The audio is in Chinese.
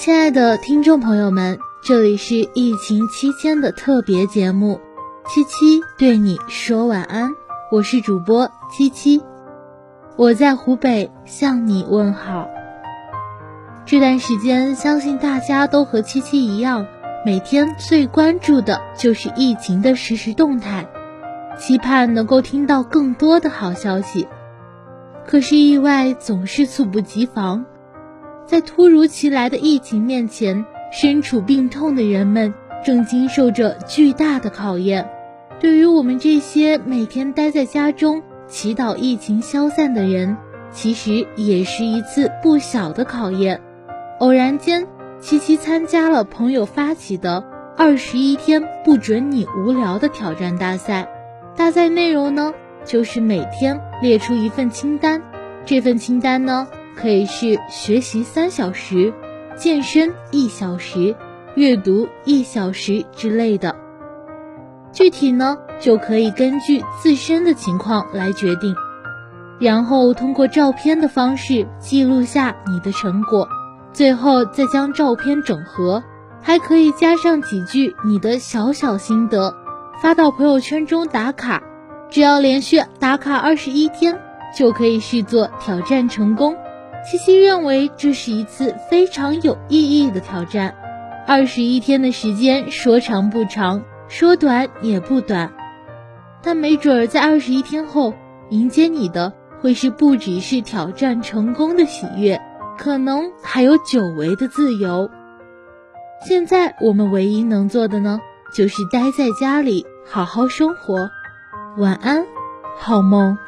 亲爱的听众朋友们，这里是疫情期间的特别节目，七七对你说晚安，我是主播七七，我在湖北向你问好。这段时间，相信大家都和七七一样，每天最关注的就是疫情的实时动态，期盼能够听到更多的好消息。可是意外总是猝不及防。在突如其来的疫情面前，身处病痛的人们正经受着巨大的考验。对于我们这些每天待在家中祈祷疫情消散的人，其实也是一次不小的考验。偶然间，琪琪参加了朋友发起的“二十一天不准你无聊”的挑战大赛。大赛内容呢，就是每天列出一份清单，这份清单呢。可以是学习三小时、健身一小时、阅读一小时之类的。具体呢，就可以根据自身的情况来决定，然后通过照片的方式记录下你的成果，最后再将照片整合，还可以加上几句你的小小心得，发到朋友圈中打卡。只要连续打卡二十一天，就可以视作挑战成功。七七认为这是一次非常有意义的挑战。二十一天的时间，说长不长，说短也不短，但没准儿在二十一天后，迎接你的会是不只是挑战成功的喜悦，可能还有久违的自由。现在我们唯一能做的呢，就是待在家里，好好生活。晚安，好梦。